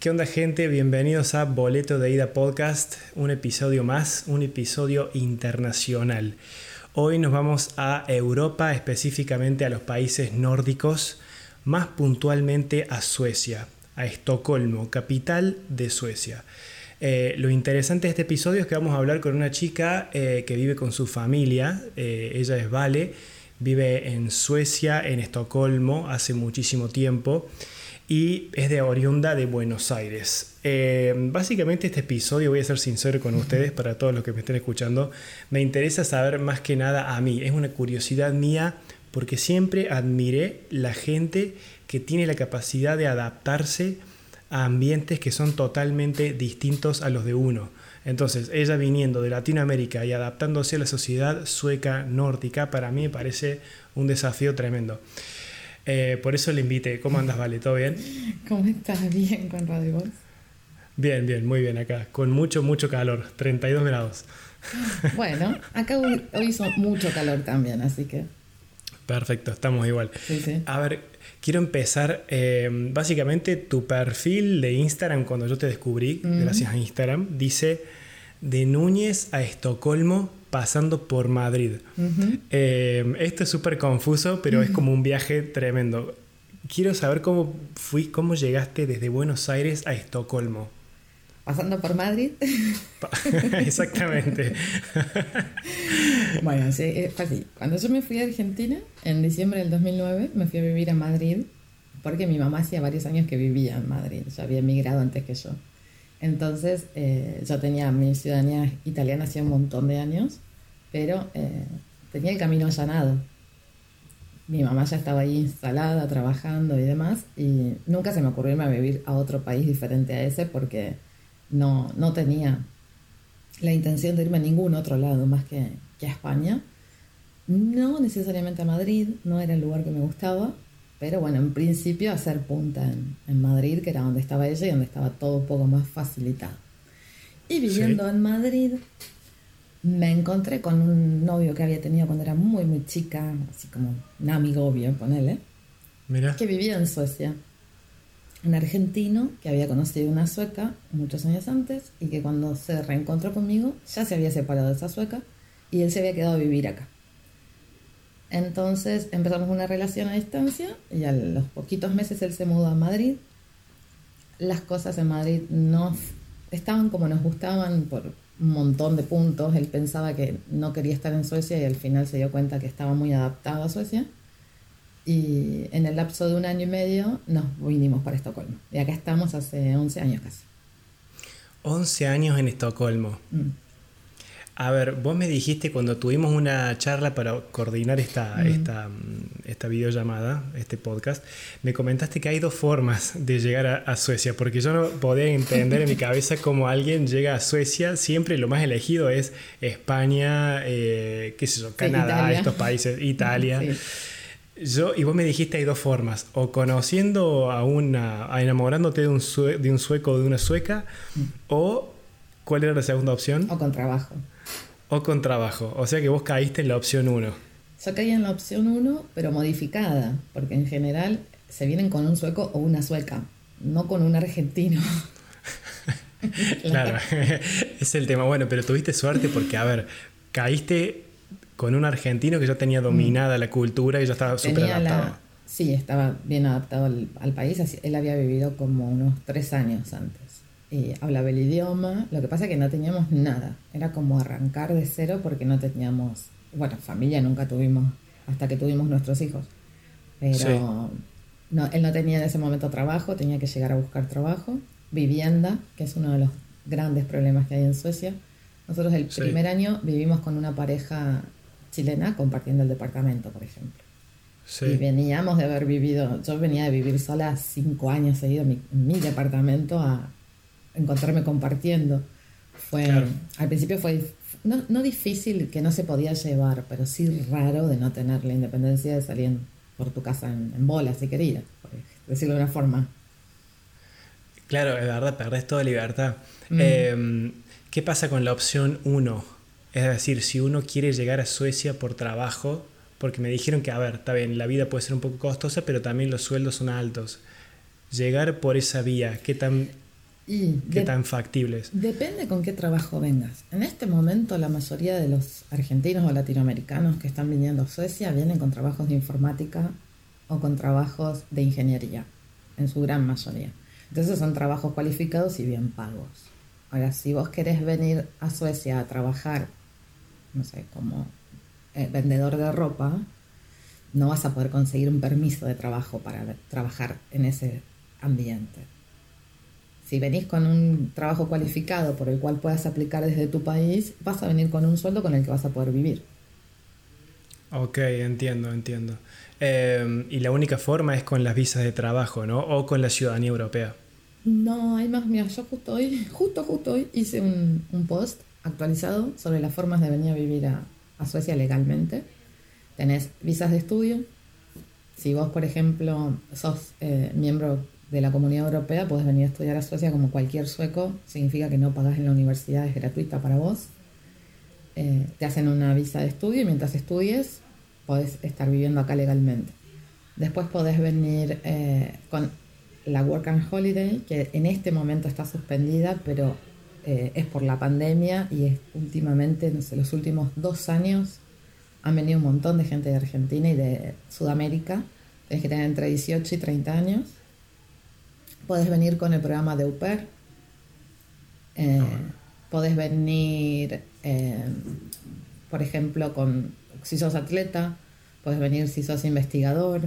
¿Qué onda gente? Bienvenidos a Boleto de Ida Podcast, un episodio más, un episodio internacional. Hoy nos vamos a Europa, específicamente a los países nórdicos, más puntualmente a Suecia, a Estocolmo, capital de Suecia. Eh, lo interesante de este episodio es que vamos a hablar con una chica eh, que vive con su familia, eh, ella es Vale, vive en Suecia, en Estocolmo, hace muchísimo tiempo y es de oriunda de Buenos Aires. Eh, básicamente este episodio, voy a ser sincero con ustedes, para todos los que me estén escuchando, me interesa saber más que nada a mí, es una curiosidad mía porque siempre admiré la gente que tiene la capacidad de adaptarse a ambientes que son totalmente distintos a los de uno. Entonces, ella viniendo de Latinoamérica y adaptándose a la sociedad sueca nórdica, para mí me parece un desafío tremendo. Eh, por eso le invité. ¿Cómo andas, Vale? ¿Todo bien? ¿Cómo estás? Bien con Radio Voz. Bien, bien, muy bien acá. Con mucho, mucho calor. 32 grados. Bueno, acá hoy, hizo mucho calor también, así que. Perfecto, estamos igual. Sí, sí. A ver, quiero empezar. Eh, básicamente, tu perfil de Instagram, cuando yo te descubrí, gracias a Instagram, dice de Núñez a Estocolmo pasando por Madrid. Eh, esto es súper confuso, pero es como un viaje tremendo. Quiero saber cómo fui, cómo llegaste desde Buenos Aires a Estocolmo. Pasando por Madrid. Exactamente. bueno, sí, fue así. Cuando yo me fui a Argentina, en diciembre del 2009, me fui a vivir a Madrid, porque mi mamá hacía varios años que vivía en Madrid, ya había emigrado antes que yo. Entonces, eh, yo tenía mi ciudadanía italiana hacía un montón de años, pero eh, tenía el camino allanado. Mi mamá ya estaba ahí instalada, trabajando y demás, y nunca se me ocurrió irme a vivir a otro país diferente a ese porque no, no tenía la intención de irme a ningún otro lado más que, que a España. No necesariamente a Madrid, no era el lugar que me gustaba, pero bueno, en principio hacer punta en, Madrid, que era donde estaba ella y donde estaba todo un poco más facilitado. Y viviendo en Madrid, me encontré con un novio que había tenido cuando era muy, muy chica, así como un amigo obvio, ponele, Mira. que vivía en Suecia. Un argentino que había conocido una sueca muchos años antes y que cuando se reencontró conmigo ya se había separado de esa sueca y él se había quedado a vivir acá. Entonces empezamos una relación a distancia y a los poquitos meses él se mudó a Madrid. Las cosas en Madrid no estaban como nos gustaban por un montón de puntos. Él pensaba que no quería estar en Suecia y al final se dio cuenta que estaba muy adaptado a Suecia. Y en el lapso de un año y medio nos vinimos para Estocolmo. Y acá estamos hace 11 años casi. 11 años en Estocolmo. Mm. A ver, vos me dijiste cuando tuvimos una charla para coordinar esta, esta, esta, videollamada, este podcast, me comentaste que hay dos formas de llegar a, Suecia, porque yo no podía entender en mi cabeza cómo alguien llega a Suecia, siempre lo más elegido es España, eh, qué sé yo, Canadá, estos países, Italia. Yo, y vos me dijiste hay dos formas, o conociendo a una, enamorándote de un, de un sueco o de una sueca, mm. o ¿cuál era la segunda opción? O con trabajo. O con trabajo. O sea que vos caíste en la opción 1. Yo caí en la opción 1, pero modificada, porque en general se vienen con un sueco o una sueca, no con un argentino. claro, es el tema. Bueno, pero tuviste suerte porque, a ver, caíste con un argentino que ya tenía dominada la cultura y ya estaba súper adaptado. Sí, estaba bien adaptado al, al país. Él había vivido como unos tres años antes hablaba el idioma, lo que pasa es que no teníamos nada, era como arrancar de cero porque no teníamos, bueno, familia nunca tuvimos hasta que tuvimos nuestros hijos, pero no, él no tenía en ese momento trabajo, tenía que llegar a buscar trabajo, vivienda, que es uno de los grandes problemas que hay en Suecia. Nosotros el primer año vivimos con una pareja chilena compartiendo el departamento, por ejemplo. Y veníamos de haber vivido, yo venía de vivir sola cinco años seguidos en mi departamento a encontrarme compartiendo. Fue, Al principio fue no, no, difícil, que no se podía llevar, pero sí raro de no tener la independencia de salir por tu casa en, en bola, si querías, por decirlo de una forma. Claro, es verdad, perdés toda libertad. Mm. Em, ¿Qué pasa con la opción 1? Es decir, si uno quiere llegar a Suecia por trabajo, porque me dijeron que, a ver, está bien, la vida puede ser un poco costosa, pero también los sueldos son altos. Llegar por esa vía, ¿qué tan Y ¿Qué de- tan factibles? Depende con qué trabajo vengas. En este momento la mayoría de los argentinos o latinoamericanos que están viniendo a Suecia vienen con trabajos de informática o con trabajos de ingeniería, en su gran mayoría. Entonces son trabajos cualificados y bien pagos. Ahora, si vos querés venir a Suecia a trabajar, no sé, como eh, vendedor de ropa, no vas a poder conseguir un permiso de trabajo para trabajar en ese ambiente. Si venís con un trabajo cualificado por el cual puedas aplicar desde tu país, vas a venir con un sueldo con el que vas a poder vivir. Ok, entiendo, entiendo. Eh, y la única forma es con las visas de trabajo, ¿no? O con la ciudadanía europea. No, hay más. Mira, yo justo hoy, justo, justo hoy hice un, un post actualizado sobre las formas de venir a vivir a, a Suecia legalmente. Tenés visas de estudio. Si vos, por ejemplo, sos eh, miembro de la Comunidad Europea, podés venir a estudiar a Suecia como cualquier sueco. Significa que no pagás en la universidad, es gratuita para vos. Eh, te hacen una visa de estudio y mientras estudies podés estar viviendo acá legalmente. Después podés venir eh, con la Work and Holiday, que en este momento está suspendida, pero eh, es por la pandemia y es últimamente, no sé, los últimos dos años han venido un montón de gente de Argentina y de Sudamérica. Tienes que tener entre 18 y 30 años. Podés venir con el programa de UPER. Eh, podés venir, eh, por ejemplo, con si sos atleta, podés venir si sos investigador.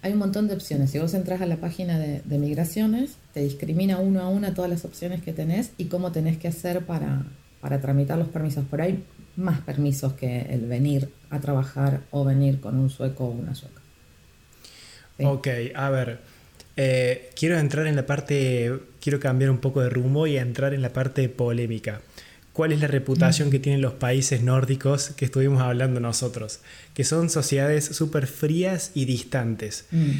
Hay un montón de opciones. Si vos entras a la página de, de migraciones, te discrimina uno a una todas las opciones que tenés y cómo tenés que hacer para, para tramitar los permisos. Por ahí más permisos que el venir a trabajar o venir con un sueco o una sueca. Sí. Ok, a ver. Eh, quiero entrar en la parte. Quiero cambiar un poco de rumbo y entrar en la parte polémica. ¿Cuál es la reputación que tienen los países nórdicos que estuvimos hablando nosotros? Que son sociedades súper frías y distantes. Mm.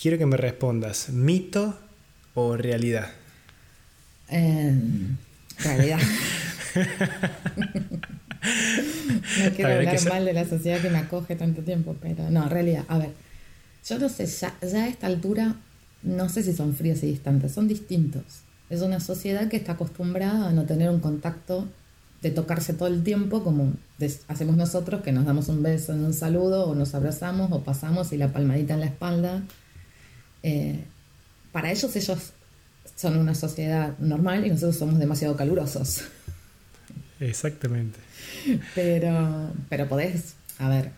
Quiero que me respondas, ¿mito o realidad? En realidad. no quiero ver, hablar mal de la sociedad que me acoge tanto tiempo, pero no, realidad, a ver, yo no sé, ya, ya a esta altura, no sé si son fríos y distantes, son distintos. Es una sociedad que está acostumbrada a no tener un contacto de tocarse todo el tiempo como hacemos nosotros, que nos damos un beso en un saludo o nos abrazamos o pasamos y la palmadita en la espalda. Eh, para ellos ellos son una sociedad normal y nosotros somos demasiado calurosos. Exactamente. Pero, pero podés, a ver,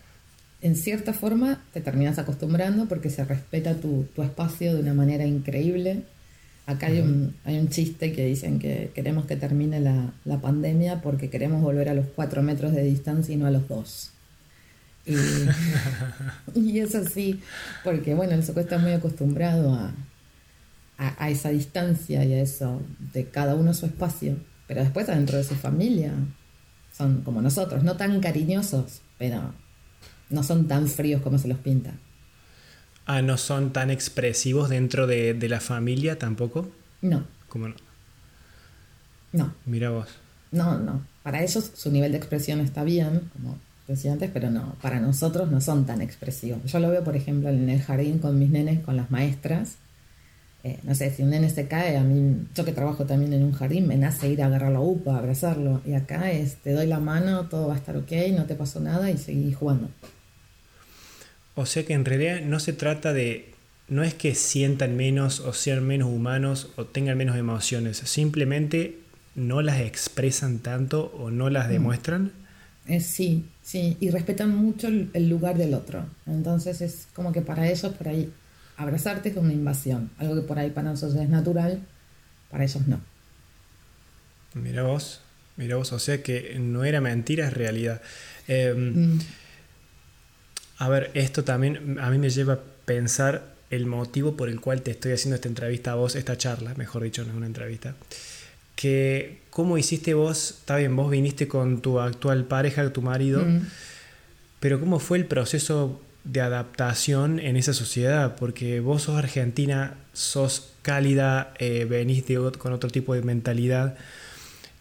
en cierta forma te terminas acostumbrando porque se respeta tu, tu espacio de una manera increíble. Acá hay un, hay un chiste que dicen que queremos que termine la, la pandemia porque queremos volver a los cuatro metros de distancia y no a los dos. Y, y es así, porque bueno, el sueco está muy acostumbrado a, a, a esa distancia y a eso de cada uno su espacio, pero después dentro de su familia son como nosotros, no tan cariñosos, pero no son tan fríos como se los pinta. Ah, ¿no son tan expresivos dentro de, de la familia tampoco? No, Como no? no, Mira vos. no, no. Para ellos su nivel de expresión está bien, como decía antes, pero no, para nosotros no son tan expresivos. Yo lo veo, por ejemplo, en el jardín con mis nenes, con las maestras. Eh, no sé, si un nene se cae, a mí, yo que trabajo también en un jardín, me nace ir a agarrar la upa, abrazarlo. Y acá es, te doy la mano, todo va a estar ok, no te pasó nada y seguí jugando. O sea que en realidad no se trata de. No es que sientan menos o sean menos humanos o tengan menos emociones. Simplemente no las expresan tanto o no las demuestran. Eh, sí, sí, y respetan mucho el, el lugar del otro. Entonces es como que para ellos por ahí abrazarte es una invasión. Algo que por ahí para nosotros es natural, para ellos no. Mira vos. Mira vos. O sea que no era mentira, es realidad. Eh, Mm, A ver, esto también a mí me lleva a pensar el motivo por el cual te estoy haciendo esta entrevista a vos, esta charla, mejor dicho, no es una entrevista. Que, ¿cómo hiciste vos? Está bien, vos viniste con tu actual pareja, tu marido, mm. pero ¿cómo fue el proceso de adaptación en esa sociedad? Porque vos sos argentina, sos cálida, eh, venís de con otro tipo de mentalidad.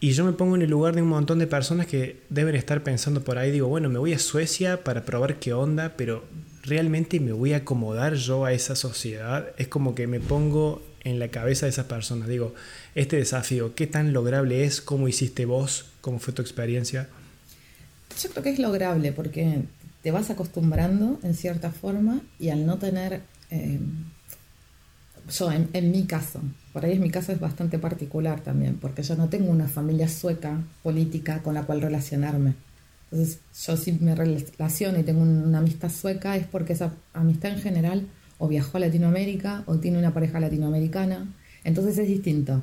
Y yo me pongo en el lugar de un montón de personas que deben estar pensando por ahí, digo, bueno, me voy a Suecia para probar qué onda, pero realmente me voy a acomodar yo a esa sociedad. Es como que me pongo en la cabeza de esas personas? Digo, este desafío, ¿qué tan lograble es? ¿Cómo hiciste vos? ¿Cómo fue tu experiencia? Yo creo que es lograble porque te vas acostumbrando en cierta forma y al no tener, eh, yo en, en, mi caso, por ahí es mi caso es bastante particular también, porque yo no tengo una familia sueca política con la cual relacionarme. Entonces yo si me relaciono y tengo una amistad sueca es porque esa amistad en general o viajó a Latinoamérica o tiene una pareja latinoamericana, entonces es distinto.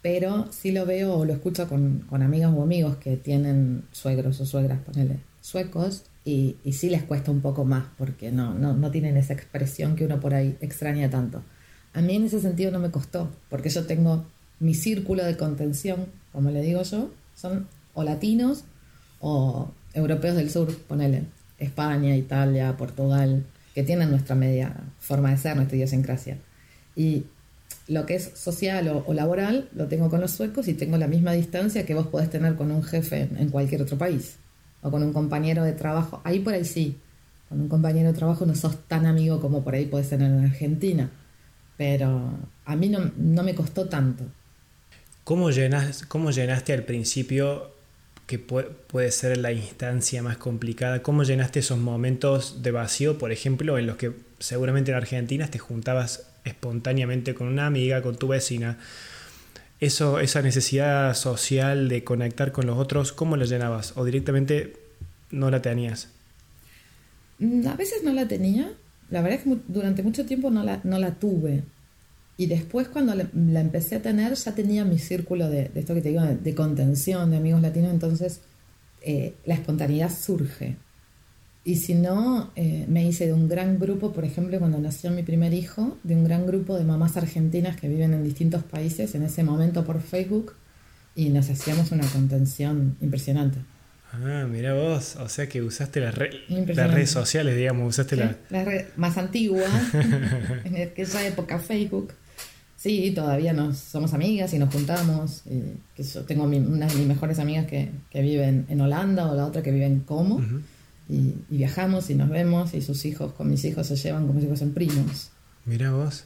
Pero sí lo veo o lo escucho con, con amigas o amigos que tienen suegros o suegras, ponele, suecos, y, y, sí les cuesta un poco más porque no, no, no tienen esa expresión que uno por ahí extraña tanto. A mí en ese sentido no me costó, porque yo tengo mi círculo de contención, como le digo yo, son o latinos o europeos del sur, ponele, España, Italia, Portugal, que tienen nuestra media forma de ser, nuestra idiosincrasia. Y lo que es social o, o, laboral lo tengo con los suecos y tengo la misma distancia que vos podés tener con un jefe en, cualquier otro país o con un compañero de trabajo. Ahí por ahí sí, con un compañero de trabajo no sos tan amigo como por ahí podés tener en Argentina, pero a mí no, no me costó tanto. ¿Cómo, llenas, ¿Cómo llenaste al principio, que puede, puede ser la instancia más complicada, cómo llenaste esos momentos de vacío, por ejemplo, en los que seguramente en Argentina te juntabas espontáneamente con una amiga, con tu vecina? Eso, esa necesidad social de conectar con los otros, ¿cómo la llenabas? ¿O directamente no la tenías? A veces no la tenía. La verdad es que durante mucho tiempo no la, no la tuve. Y después cuando la, empecé a tener ya tenía mi círculo de, de esto que te digo, contención, de amigos latinos, entonces eh, la espontaneidad surge. Y si no, eh, me hice de un gran grupo, por ejemplo, cuando nació mi primer hijo, de un gran grupo de mamás argentinas que viven en distintos países en ese momento por Facebook y nos hacíamos una contención impresionante. Ah, mira vos, o sea que usaste las, re las redes sociales, digamos, usaste sí, la... la red más antigua, en aquella época Facebook. Sí, todavía nos somos amigas y nos juntamos. Y que yo tengo mi, una de mis mejores amigas que, que vive en, en, Holanda o la otra que vive en Como. Uh -huh. Y, y, viajamos y nos vemos y sus hijos con mis hijos se llevan como si fuesen primos. Mira vos,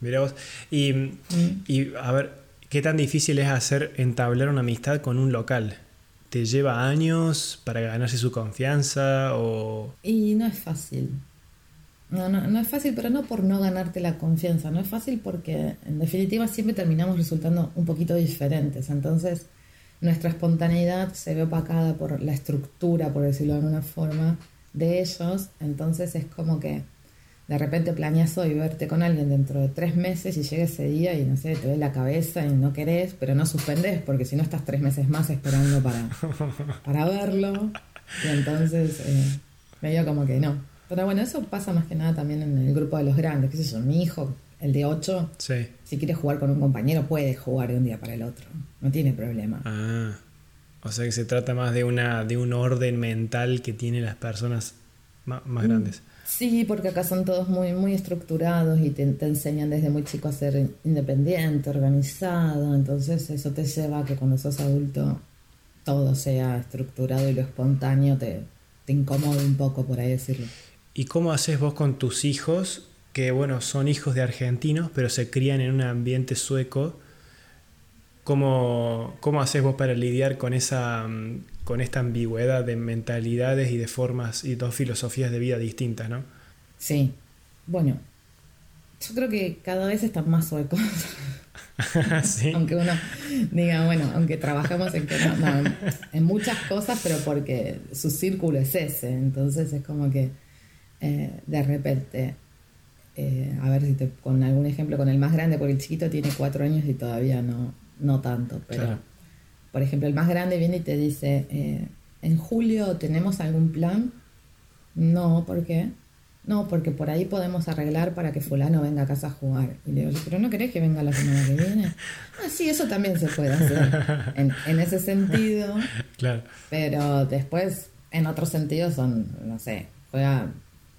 mira vos. Y, mm. y a ver, ¿qué tan difícil es hacer entablar una amistad con un local? ¿Te lleva años para ganarse su confianza o...? Y no es fácil. No, no, no es fácil, pero no por no ganarte la confianza. No es fácil porque en definitiva siempre terminamos resultando un poquito diferentes. Entonces nuestra espontaneidad se ve opacada por la estructura, por decirlo de alguna forma, de ellos. Entonces es como que de repente planeas hoy verte con alguien dentro de tres meses y llega ese día y no sé, te ve la cabeza y no querés, pero no suspendés porque si no estás tres meses más esperando para, para verlo. Y entonces eh, medio como que no. Pero bueno, eso pasa más que nada también en el grupo de los grandes, qué sé yo, mi hijo, el de 8, sí. si quiere jugar con un compañero puede jugar de un día para el otro, no tiene problema. Ah, o sea que se trata más de, una, de un orden mental que tienen las personas más, más grandes. Sí, porque acá son todos muy, muy estructurados y te, enseñan desde muy chico a ser independiente, organizado, entonces eso te lleva a que cuando sos adulto todo sea estructurado y lo espontáneo te, te incomoda un poco, por ahí decirlo. ¿Y cómo haces vos con tus hijos, que bueno, son hijos de argentinos, pero se crían en un ambiente sueco? ¿Cómo, cómo haces vos para lidiar con, esa, con esta ambigüedad de mentalidades y de formas y dos filosofías de vida distintas, no? Sí, bueno, yo creo que cada vez están más suecos. ¿Sí? aunque uno diga, bueno, aunque trabajamos en, que no, no, en muchas cosas, pero porque su círculo es ese, entonces es como que eh, de repente, eh, a ver si te con algún ejemplo con el más grande, porque el chiquito tiene cuatro años y todavía no, no tanto, pero Claro. Por ejemplo el más grande viene y te dice, eh, ¿en julio tenemos algún plan? No, ¿por qué? No, porque por ahí podemos arreglar para que fulano venga a casa a jugar. Y le digo, pero ¿no querés que venga la semana que viene? Ah, sí, eso también se puede hacer. En, en ese sentido, Claro. pero después, en otros sentidos, son, no sé, juega,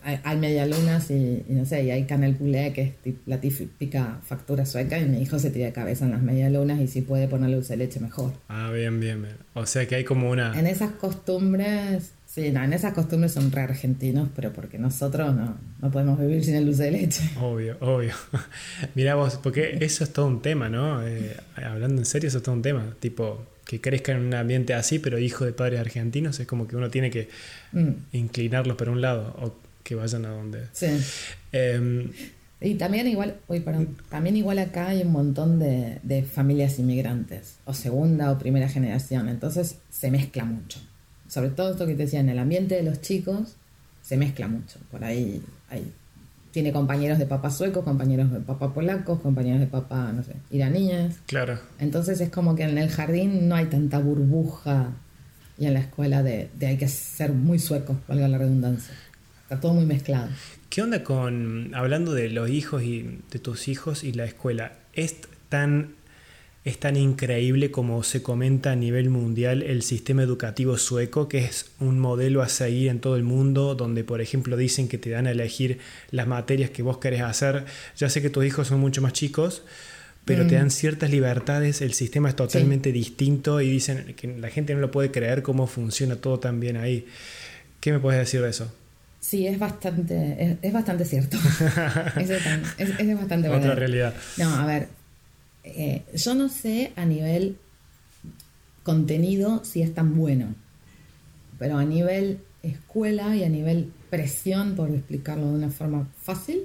hay, hay medialunas y, y no sé, y hay canel poulet, que es tip- la típica factura sueca, y mi hijo se tira de cabeza en las medialunas y si puede ponerle dulce de leche mejor. Ah, bien, bien, bien. O sea que hay como una... En esas costumbres, Sí, no, en esas costumbres son re argentinos, pero porque nosotros no, no podemos vivir sin el dulce de leche. Obvio, obvio. Mira vos, porque eso es todo un tema, ¿no? Eh, hablando en serio, eso es todo un tema. Tipo, que crezca en un ambiente así, pero hijo de padres argentinos, es como que uno tiene que mm. inclinarlos por un lado o que vayan a donde. Sí. Em, y también igual, uy, perdón, también igual acá hay un montón de, de familias inmigrantes, o segunda o primera generación, entonces se mezcla mucho sobre todo esto que te decía, en el ambiente de los chicos se mezcla mucho. Por ahí hay, tiene compañeros de papá suecos, compañeros de papá polacos, compañeros de papá, no sé, iraníes. Claro. Entonces es como que en el jardín no hay tanta burbuja y en la escuela de, de hay que ser muy suecos, valga la redundancia. Está todo muy mezclado. ¿Qué onda con, hablando de los hijos y de tus hijos y la escuela? ¿Es tan es tan increíble como se comenta a nivel mundial el sistema educativo sueco, que es un modelo a seguir en todo el mundo, donde por ejemplo dicen que te dan a elegir las materias que vos querés hacer. Ya sé que tus hijos son mucho más chicos, pero te mm. dan ciertas libertades, el sistema es totalmente distinto y dicen que la gente no lo puede creer cómo funciona todo tan bien ahí. ¿Qué me puedes decir de eso? Sí, es bastante, es, bastante cierto. es, es, bastante Otra realidad. No, a ver, eh, yo no sé a nivel contenido si es tan bueno, pero a nivel escuela y a nivel presión, por explicarlo de una forma fácil,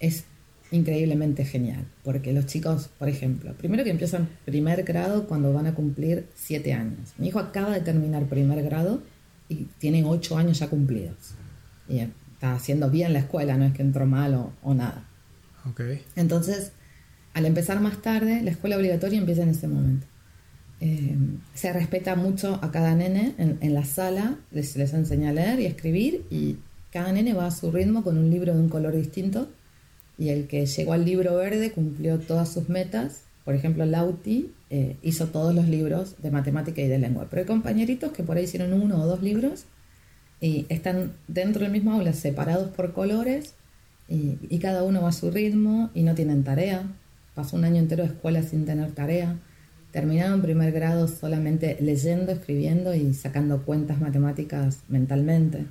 es increíblemente genial. Porque los chicos, por ejemplo, primero que empiezan primer grado cuando van a cumplir siete años. Mi hijo acaba de terminar primer grado y tiene ocho años ya cumplidos. Y está haciendo bien la escuela, no es que entró mal o, o nada. Okay. Entonces, al empezar más tarde, la escuela obligatoria empieza en ese momento. Eh, se respeta mucho a cada nene en, la sala, les, les enseña a leer y a escribir y cada nene va a su ritmo con un libro de un color distinto y el que llegó al libro verde cumplió todas sus metas. Por ejemplo, Lauti eh, hizo todos los libros de matemática y de lengua, pero hay compañeritos que por ahí hicieron uno o dos libros y están dentro del mismo aula separados por colores y, y cada uno va a su ritmo y no tienen tarea pasó un año entero de escuela sin tener tarea, terminaba en primer grado solamente leyendo, escribiendo y sacando cuentas matemáticas mentalmente.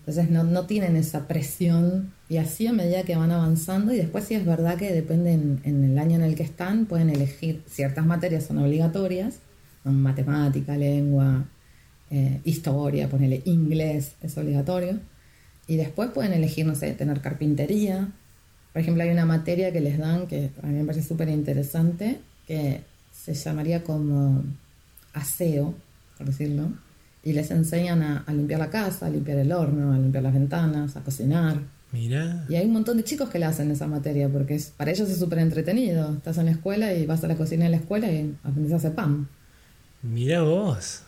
Entonces no, tienen esa presión y así a medida que van avanzando y después sí es verdad que depende en, el año en el que están, pueden elegir ciertas materias son obligatorias, son matemática, lengua, eh, historia, ponerle inglés es obligatorio y después pueden elegir, no sé, tener carpintería, por ejemplo, hay una materia que les dan que a mí me parece súper interesante, que se llamaría como aseo, por decirlo, y les enseñan a, limpiar la casa, a limpiar el horno, a limpiar las ventanas, a cocinar. Mira. Y hay un montón de chicos que le hacen esa materia, porque es, para ellos es súper entretenido. Estás en la escuela y vas a la cocina de la escuela y aprendes a hacer pan. Mira vos.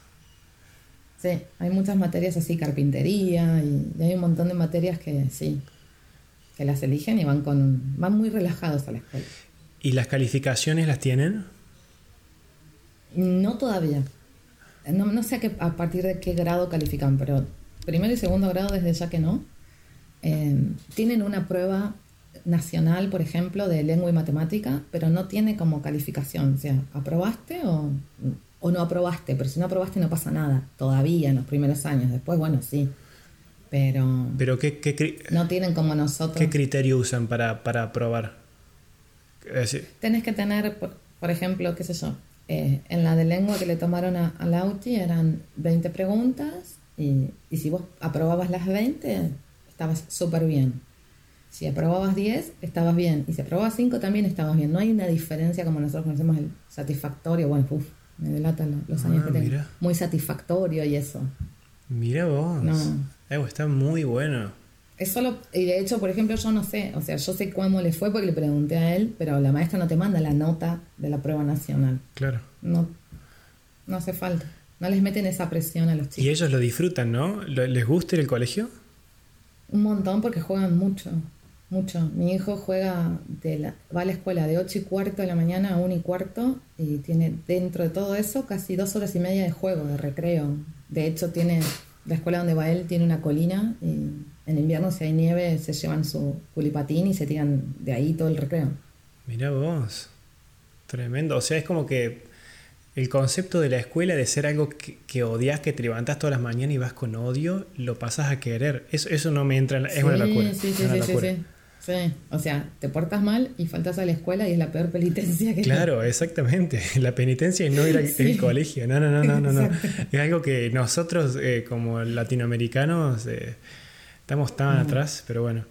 Sí, hay muchas materias así, carpintería, y hay un montón de materias que sí, que las eligen y van, con, van muy relajados a la escuela. ¿Y las calificaciones las tienen? No todavía. No, no sé a, qué, a, partir de qué grado califican, pero primero y segundo grado desde ya que no. Eh, tienen una prueba nacional, por ejemplo, de lengua y matemática, pero no tiene como calificación. O sea, ¿aprobaste o, o no aprobaste? Pero si no aprobaste no pasa nada, todavía en los primeros años. Después, bueno, sí. Pero, pero ¿qué, no tienen como nosotros. ¿Qué criterio usan para, para probar? Tenés que tener, por, ejemplo, qué sé yo, eh, en la de lengua que le tomaron a, a Lauti eran 20 preguntas y, y, si vos aprobabas las 20, estabas súper bien. Si aprobabas 10, estabas bien. Y si aprobabas 5, también estabas bien. No hay una diferencia como nosotros conocemos el satisfactorio. Bueno, uff, me delatan los años ah, que tengo. Muy satisfactorio y eso. Mira vos. No. está muy bueno. Es solo, y de hecho, por ejemplo, yo no sé, o sea, yo sé cómo le fue porque le pregunté a él, pero la maestra no te manda la nota de la prueba nacional. Claro. No, no hace falta. No les meten esa presión a los chicos. Y ellos lo disfrutan, ¿no? ¿Les gusta ir al colegio? Un montón porque juegan mucho, mucho. Mi hijo juega, de la, va a la escuela de 8 y cuarto de la mañana a 1 y cuarto y tiene dentro de todo eso casi dos horas y media de juego, de recreo. De hecho, tiene la escuela donde va él tiene una colina y en invierno si hay nieve se llevan su culipatín y se tiran de ahí todo el recreo. Mira vos, tremendo. O sea, es como que el concepto de la escuela de ser algo que, que odias, que te levantas todas las mañanas y vas con odio, lo pasas a querer. Eso, eso no me entra en la, Es una locura. Sí, sí, una sí, locura. sí, sí. O sea, te portas mal y faltas a la escuela y es la peor penitencia que Claro, exactamente. La penitencia es no ir al Sí. colegio. No, no, no, no, no. no. Es algo que nosotros, eh, como latinoamericanos, eh, estamos tan atrás, pero bueno.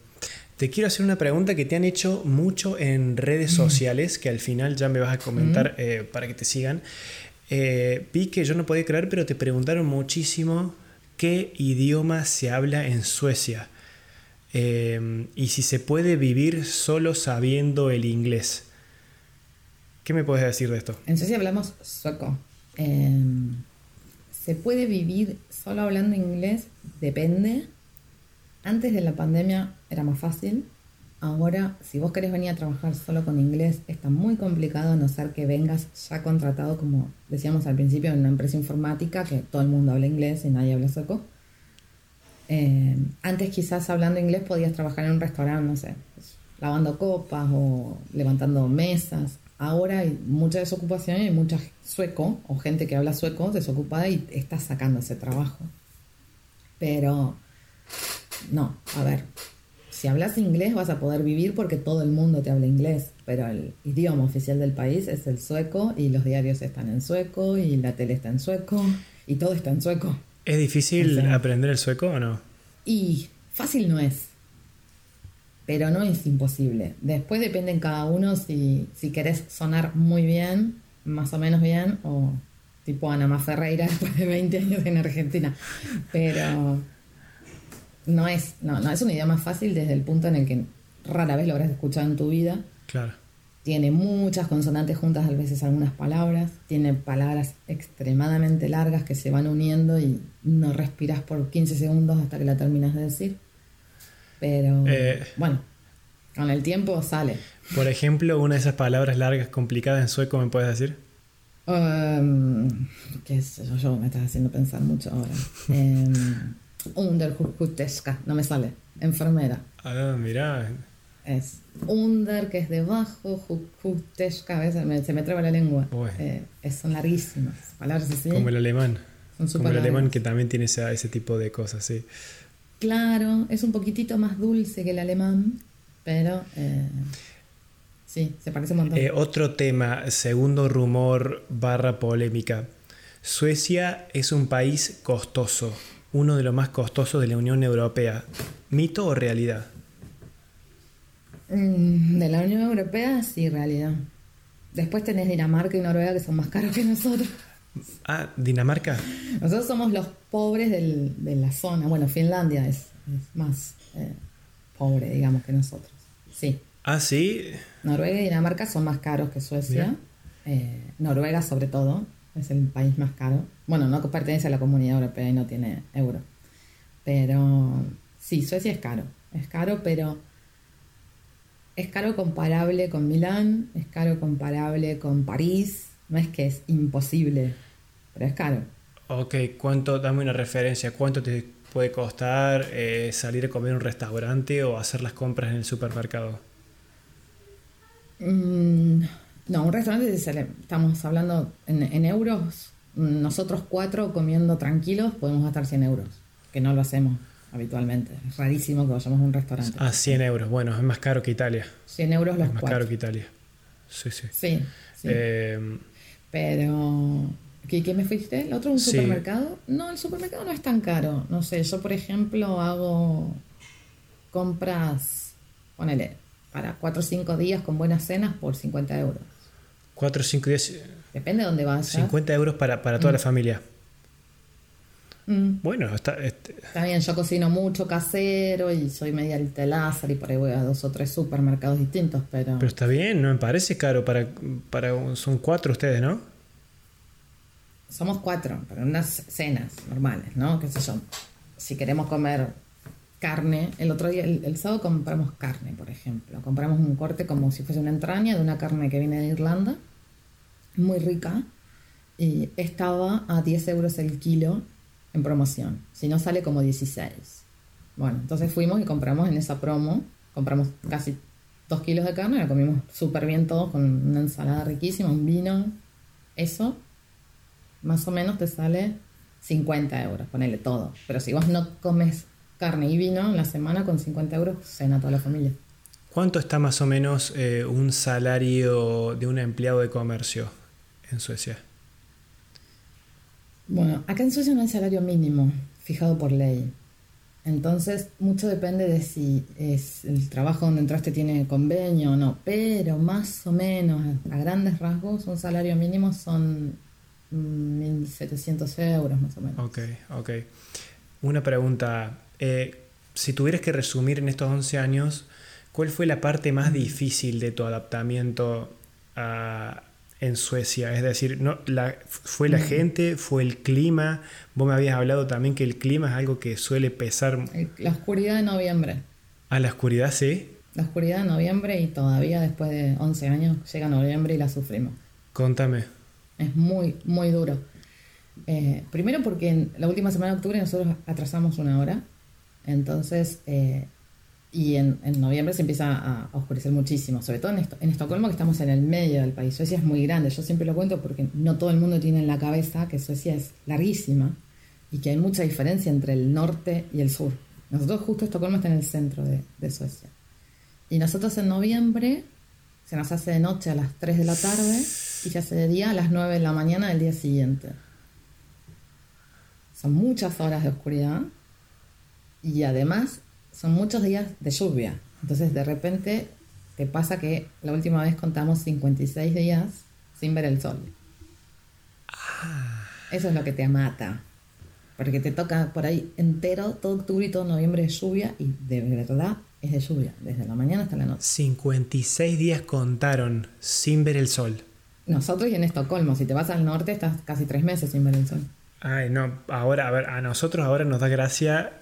Te quiero hacer una pregunta que te han hecho mucho en redes sociales, que al final ya me vas a comentar eh, para que te sigan. Eh, vi que yo no podía creer, pero te preguntaron muchísimo qué idioma se habla en Suecia eh, y si se puede vivir solo sabiendo el inglés. ¿Qué me puedes decir de esto? En Suecia hablamos sueco. Eh, ¿Se puede vivir solo hablando inglés? Depende. Antes de la pandemia era más fácil. Ahora, si vos querés venir a trabajar solo con inglés, está muy complicado a no ser que vengas ya contratado, como decíamos al principio, en una empresa informática que todo el mundo habla inglés y nadie habla sueco. Eh, antes quizás hablando inglés podías trabajar en un restaurante, no sé, lavando copas o levantando mesas. Ahora hay mucha desocupación y hay mucha sueco o gente que habla sueco desocupada y está sacando ese trabajo. Pero no, a ver, si hablas inglés vas a poder vivir porque todo el mundo te habla inglés, pero el idioma oficial del país es el sueco y los diarios están en sueco y la tele está en sueco y todo está en sueco. ¿Es difícil O sea- aprender el sueco o no? Y fácil no es, pero no es imposible. Después depende en cada uno si, si querés sonar muy bien, más o menos bien, o tipo Ana Má Ferreira después de 20 años en Argentina. Pero no es, no, no es un idioma fácil desde el punto en el que rara vez lo habrás escuchado en tu vida. Claro. Tiene muchas consonantes juntas, a veces algunas palabras. Tiene palabras extremadamente largas que se van uniendo y no respiras por 15 segundos hasta que la terminas de decir. Pero Eh. bueno, con el tiempo sale. Por ejemplo, una de esas palabras largas complicadas en sueco, ¿me puedes decir? Um, ¿Qué sé yo? Yo me estás haciendo pensar mucho ahora. Um, no me sale. Enfermera. Ah, mirá. Es under, que es debajo, Huteska, a veces se me traba la lengua. Eh, son larguísimas. Palabras así. Como el alemán. Son Como el alemán que también tiene ese, ese tipo de cosas, sí. Claro, es un poquitito más dulce que el alemán, pero eh, sí, se parece un montón. Eh, otro tema, segundo rumor barra polémica. Suecia es un país costoso, uno de los más costosos de la Unión Europea. ¿Mito o realidad? Mm, de la Unión Europea, sí, realidad. Después tenés Dinamarca y Noruega que son más caros que nosotros. Ah, Dinamarca. Nosotros somos los pobres del- de la zona. Bueno, Finlandia es, es más eh, pobre, digamos, que nosotros. Sí. Ah, sí. Noruega y Dinamarca son más caros que Suecia. Eh, Noruega, sobre todo, es el país más caro. Bueno, no pertenece a la comunidad europea y no tiene euro. Pero sí, Suecia es caro. Es caro, pero es caro comparable con Milán, es caro comparable con París. No es que es imposible, pero es caro. Ok, ¿cuánto? Dame una referencia. ¿Cuánto te puede costar eh, salir a comer a un restaurante o hacer las compras en el supermercado? Mm, no, un restaurante, estamos hablando en, en euros. Nosotros cuatro comiendo tranquilos podemos gastar 100 euros, que no lo hacemos habitualmente. Es rarísimo que vayamos a un restaurante. Ah, 100 euros. Bueno, es más caro que Italia. 100 euros los Es más cuatro. caro que Italia. Sí, sí. Sí, sí. Eh, Pero, ¿qué, qué me fuiste? ¿El otro un Sí. supermercado? No, el supermercado no es tan caro. No sé, yo por ejemplo hago compras, ponele, para 4 o 5 días con buenas cenas por 50 euros. 4, 5, 10, Depende de dónde vayas. 50 euros para, para toda la familia. Mm. Bueno, está, este, Está bien, yo cocino mucho casero y soy media alta Lázaro y por ahí voy a dos o tres supermercados distintos, pero, pero está bien, no me parece caro para, para son cuatro ustedes, ¿no? somos cuatro, pero unas cenas normales, ¿no? ¿Qué sé yo? Si queremos comer carne, el otro día, el, el sábado compramos carne, por ejemplo. Compramos un corte como si fuese una entraña de una carne que viene de Irlanda, muy rica, y estaba a 10 euros el kilo en promoción. Si no, sale como 16. Bueno, entonces fuimos y compramos en esa promo, compramos casi 2 kilos de carne, la comimos súper bien todos con una ensalada riquísima, un vino, eso, más o menos te sale 50 euros, ponele todo. Pero si vos no comes carne y vino en la semana, con 50 euros cena toda la familia. ¿Cuánto está más o menos eh, un salario de un empleado de comercio en Suecia? Bueno, acá en Suecia no hay salario mínimo fijado por ley. Entonces, mucho depende de si es el trabajo donde entraste tiene convenio o no, pero más o menos, a grandes rasgos, un salario mínimo son 1.700 euros más o menos. Ok, ok. Una pregunta, eh, si tuvieras que resumir en estos 11 años, ¿cuál fue la parte más difícil de tu adaptamiento a, en Suecia? Es decir, no, la, ¿fue la mm. gente? ¿Fue el clima? Vos me habías hablado también que el clima es algo que suele pesar. La oscuridad de noviembre. ¿A la oscuridad sí? La oscuridad de noviembre y todavía después de 11 años llega noviembre y la sufrimos. Contame. Es muy, muy duro. Eh, primero porque en la última semana de octubre nosotros atrasamos una hora. Entonces, eh, y en, noviembre se empieza a, oscurecer muchísimo, sobre todo en, en, Estocolmo, que estamos en el medio del país. Suecia es muy grande, yo siempre lo cuento porque no todo el mundo tiene en la cabeza que Suecia es larguísima y que hay mucha diferencia entre el norte y el sur. Nosotros justo Estocolmo está en el centro de, de Suecia. Y nosotros en noviembre se nos hace de noche a las 3 de la tarde y se hace de día a las 9 de la mañana del día siguiente. Son muchas horas de oscuridad y además son muchos días de lluvia. Entonces de repente te pasa que la última vez contamos 56 días sin ver el sol. Ah. Eso es lo que te mata. Porque te toca por ahí entero, todo octubre y todo noviembre de lluvia y de verdad es de lluvia, desde la mañana hasta la noche. 56 días contaron sin ver el sol. Nosotros y en Estocolmo, si te vas al norte estás casi tres meses sin ver el sol. Ay, no, ahora, a ver, a nosotros ahora nos da gracia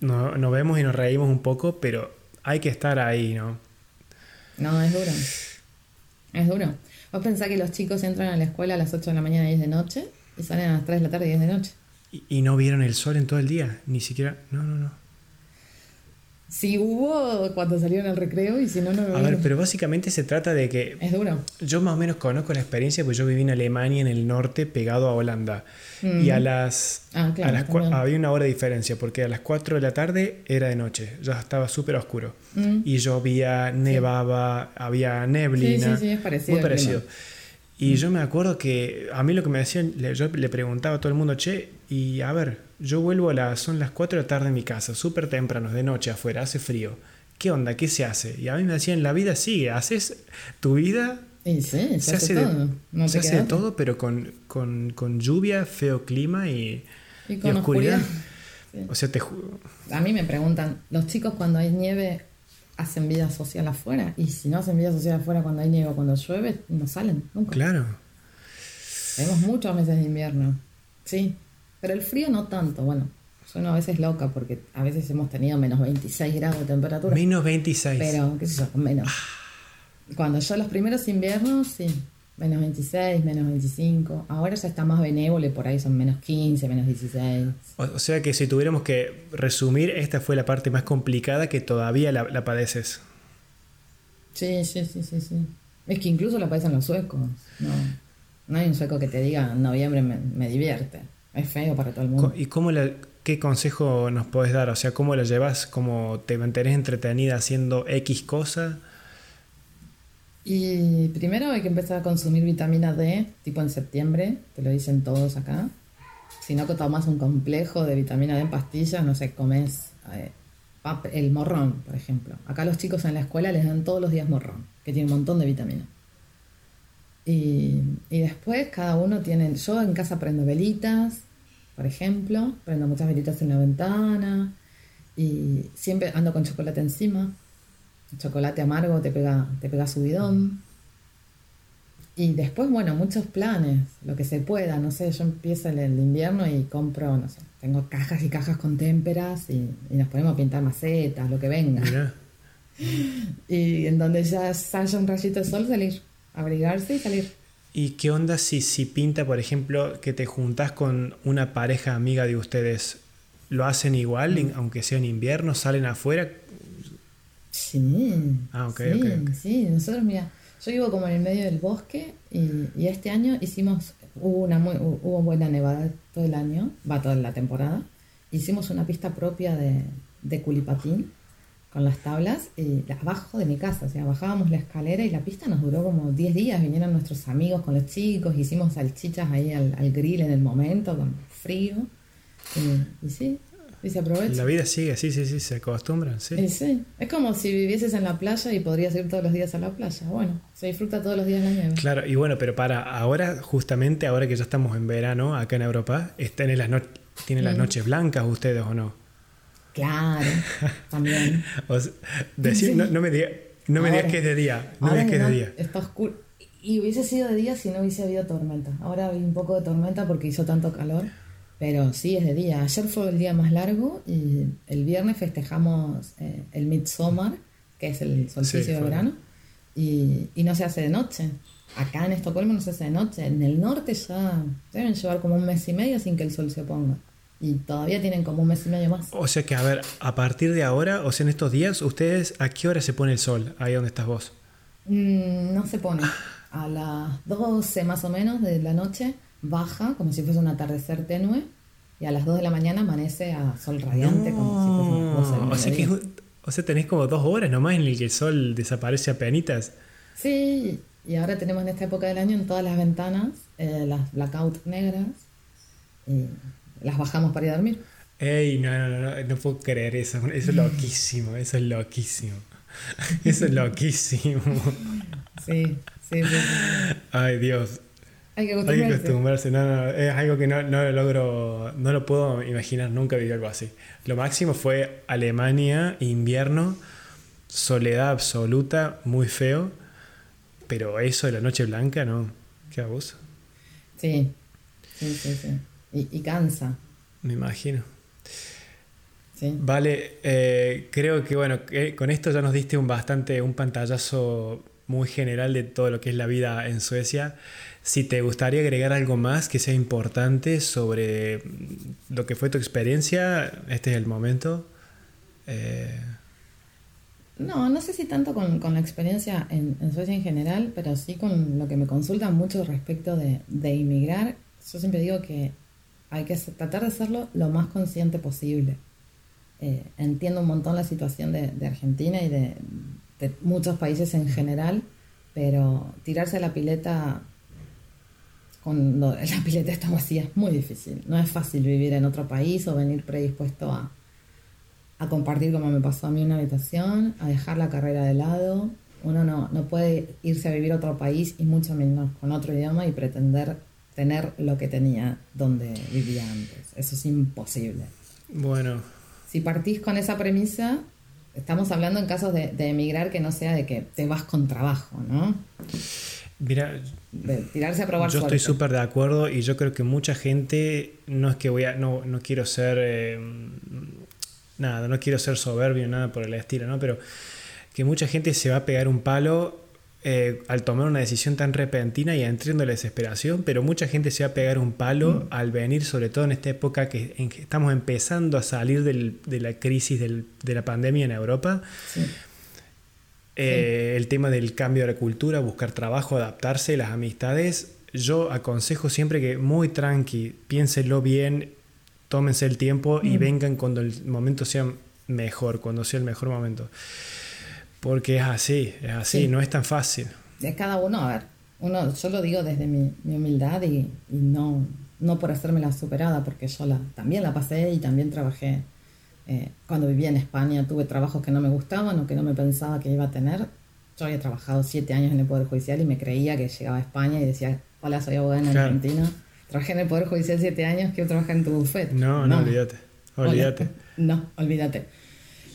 no, nos vemos y nos reímos un poco, pero hay que estar ahí, ¿no? No, es duro. Es duro. Vos pensás que los chicos entran a la escuela a las 8 de la mañana y 10 de noche y salen a las 3 de la tarde y 10 de noche. ¿Y, y no vieron el sol en todo el día? Ni siquiera... No, no, no. Si hubo cuando salieron al recreo y si no, no A ver, pero básicamente se trata de que... Es duro. Yo más o menos conozco la experiencia, pues yo viví en Alemania, en el norte, pegado a Holanda. Y a las... Ah, claro, había una hora de diferencia, porque a las 4 de la tarde era de noche, ya estaba súper oscuro. Mm. Y llovía, nevaba, había neblina. Sí, sí, sí, es parecido. Muy parecido. Y yo me acuerdo que a mí lo que me decían, yo le preguntaba a todo el mundo, che, y a ver, yo vuelvo a las, son las 4 de la tarde en mi casa, súper temprano, de noche afuera, hace frío. ¿Qué onda? ¿Qué se hace? Y a mí me decían, la vida sigue, haces tu vida. Sí, se, hace, todo. se hace de todo, pero con, con, lluvia, feo clima y, con oscuridad. O sea, te A mí me preguntan, ¿los chicos cuando hay nieve hacen vida social afuera? Y si no hacen vida social afuera cuando hay nieve o cuando llueve, no salen nunca. Claro. Tenemos muchos meses de invierno. Sí, pero el frío no tanto, bueno. Soy a veces loca porque a veces hemos tenido menos 26 grados de temperatura. Menos 26. Pero, qué sé yo, menos. Cuando yo los primeros inviernos, sí, menos 26, menos 25. Ahora ya está más benévolo y por ahí son menos 15, menos 16. O, sea que si tuviéramos que resumir, esta fue la parte más complicada que todavía la, padeces. Sí, sí, sí, sí, sí. Es que incluso la padecen los suecos. No, no hay un sueco que te diga, en noviembre me, me divierte. Es feo para todo el mundo. ¿Y cómo qué consejo nos puedes dar? O sea, ¿cómo lo llevas? ¿Cómo te mantenés entretenida haciendo X cosa? Y primero hay que empezar a consumir vitamina D, tipo en septiembre, te lo dicen todos acá. Si no tomas un complejo de vitamina D en pastillas, no sé, comes eh, el morrón, por ejemplo. Acá los chicos en la escuela les dan todos los días morrón, que tiene un montón de vitamina. Y, y, después cada uno tiene, yo en casa prendo velitas, por ejemplo, prendo muchas velitas en la ventana y siempre ando con chocolate encima. El chocolate amargo te pega, te pega subidón. Y después, bueno, muchos planes, lo que se pueda, no sé, yo empiezo el, el invierno y compro, no sé, tengo cajas y cajas con témperas y, nos ponemos a pintar macetas, lo que venga. y en donde ya haya un rayito de sol, salir abrigarse y salir. ¿Y qué onda si, si pinta, por ejemplo, que te juntas con una pareja amiga de ustedes? ¿Lo hacen igual, mm. aunque sea en invierno? ¿Salen afuera? Sí. Ah, ok, sí, Sí, nosotros, mira, Yo vivo como en el medio del bosque y, y este año hicimos, hubo una muy, hubo buena nevada todo el año, va toda la temporada. Hicimos una pista propia de, de culipatín con las tablas y abajo de mi casa, o sea, bajábamos la escalera y la pista nos duró como 10 días, vinieron nuestros amigos con los chicos, hicimos salchichas ahí al, al grill en el momento, con frío, y, y sí, y se aprovecha. La vida sigue, sí, sí, sí, se acostumbran, sí. Y sí, es como si vivieses en la playa y podrías ir todos los días a la playa, bueno, se disfruta todos los días la nieve. Claro, y bueno, pero para ahora, justamente ahora que ya estamos en verano acá en Europa, están en las no ¿tienen las Mm. noches blancas ustedes o no? Claro, también. O sea, decir, Sí. no, no me digas no me que es de día, no me digas que es de día. Está oscuro. Y hubiese sido de día si no hubiese habido tormenta. Ahora hay un poco de tormenta porque hizo tanto calor. Pero sí, es de día. Ayer fue el día más largo y el viernes festejamos eh, el Midsommar, que es el solsticio Sí, de verano, y, y no se hace de noche. Acá en Estocolmo no se hace de noche. En el norte ya deben llevar como un mes y medio sin que el sol se ponga. Y todavía tienen como un mes y medio más. O sea que, a ver, a partir de ahora, o sea, en estos días, ¿ustedes a qué hora se pone el sol? Ahí donde estás vos. Mm, no se pone. A las 12 más o menos de la noche baja como si fuese un atardecer tenue y a las 2 de la mañana amanece a sol radiante como si fuese las 12 del o, sea que, o sea, tenés como dos horas nomás en el que el sol desaparece a penitas. Sí, y ahora tenemos en esta época del año en todas las ventanas eh, las blackout negras y las bajamos para ir a dormir. Ey, no, no, no, no, no puedo creer eso. Eso es loquísimo, eso es loquísimo. Eso es loquísimo. Sí, sí. sí. Ay, Dios. Hay que Hay que acostumbrarse. acostumbrarse. No, no, es algo que no, no lo logro, no lo puedo imaginar nunca vivir algo así. Lo máximo fue Alemania, invierno, soledad absoluta, muy feo. Pero eso de la noche blanca, no. Qué abuso. Sí, sí, sí, sí. Y, y cansa. Me imagino. Sí. Vale, eh, creo que bueno, que con esto ya nos diste un bastante, un pantallazo muy general de todo lo que es la vida en Suecia. Si te gustaría agregar algo más que sea importante sobre lo que fue tu experiencia, este es el momento. Eh, No, no sé si tanto con, con la experiencia en, Suecia en general, pero sí con lo que me consultan mucho respecto de, de inmigrar. Yo siempre digo que hay que tratar de hacerlo lo más consciente posible. Eh, entiendo un montón la situación de Argentina y de, de muchos países en general, pero tirarse a la pileta cuando la pileta está vacía es muy difícil. No es fácil vivir en otro país o venir predispuesto a, a compartir como me pasó a mí una habitación, a dejar la carrera de lado. Uno no, no puede irse a vivir a otro país y mucho menos con otro idioma y pretender tener lo que tenía donde vivía antes. Eso es imposible. bueno, Si partís con esa premisa, estamos hablando en casos de, de emigrar que no sea de que te vas con trabajo, ¿no? mira, De tirarse a probar yo estoy súper de acuerdo y yo creo que mucha gente, no es que voy a, no, no quiero ser, eh, nada, no quiero ser soberbio, nada por el estilo, ¿no? Pero que mucha gente se va a pegar un palo eh, al tomar una decisión tan repentina y entrando en la desesperación, pero mucha gente se va a pegar un palo al venir, sobre todo en esta época que, en que estamos empezando a salir del- de la crisis del- de la pandemia en Europa. Sí. Eh, El tema del cambio de la cultura, buscar trabajo, adaptarse, las amistades. Yo aconsejo siempre que muy tranqui, piénsenlo bien, tómense el tiempo y Mm. vengan cuando el momento sea mejor, cuando sea el mejor momento. Porque es así, es así, Sí. no es tan fácil. de cada uno, a ver, uno, yo lo digo desde mi, mi humildad y, y no, no por hacerme la superada, porque yo la, también la pasé y también trabajé. eh, cuando vivía en España tuve trabajos que no me gustaban o que no me pensaba que iba a tener. Yo había trabajado siete años en el Poder Judicial y me creía que llegaba a España y decía, hola, soy abogada en Claro. Argentina. Trabajé en el Poder Judicial siete años, quiero trabajar en tu bufete. No, no, olvídate, olvídate. No, olvídate.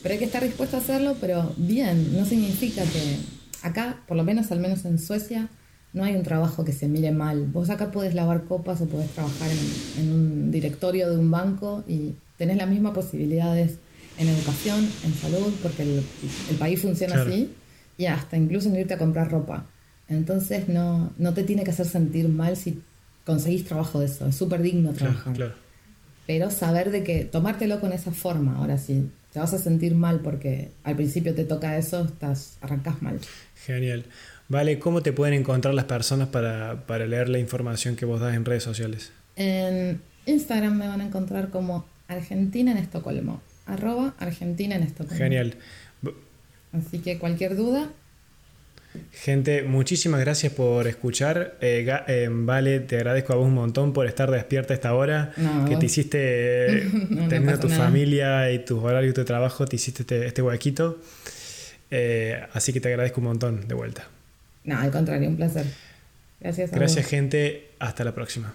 Pero hay que estar dispuesto a hacerlo, pero bien, no significa que acá, por lo menos al menos en Suecia, no hay un trabajo que se mire mal. Vos acá podés lavar copas o podés trabajar en, en un directorio de un banco y tenés las mismas posibilidades en educación, en salud, porque el, el país funciona Claro. así, y hasta incluso en irte a comprar ropa. Entonces no, no te tiene que hacer sentir mal si conseguís trabajo de eso. Es súper digno Claro, trabajar claro. Pero saber de que tomártelo con esa forma, ahora sí, te vas a sentir mal porque al principio te toca eso, estás arrancas mal. Genial. Vale, ¿cómo te pueden encontrar las personas para, para leer la información que vos das en redes sociales? En Instagram me van a encontrar como Argentina en Estocolmo. Arroba Argentina en Estocolmo. Genial. Así que cualquier duda. Gente, muchísimas gracias por escuchar. Eh, eh, vale, te agradezco a vos un montón por estar despierta a esta hora. que te hiciste, no, teniendo tu familia y tus horarios de trabajo, te hiciste este, este huequito. Eh, así que te agradezco un montón de vuelta. No, al contrario, un placer. Gracias. gracias, gente. Hasta la próxima.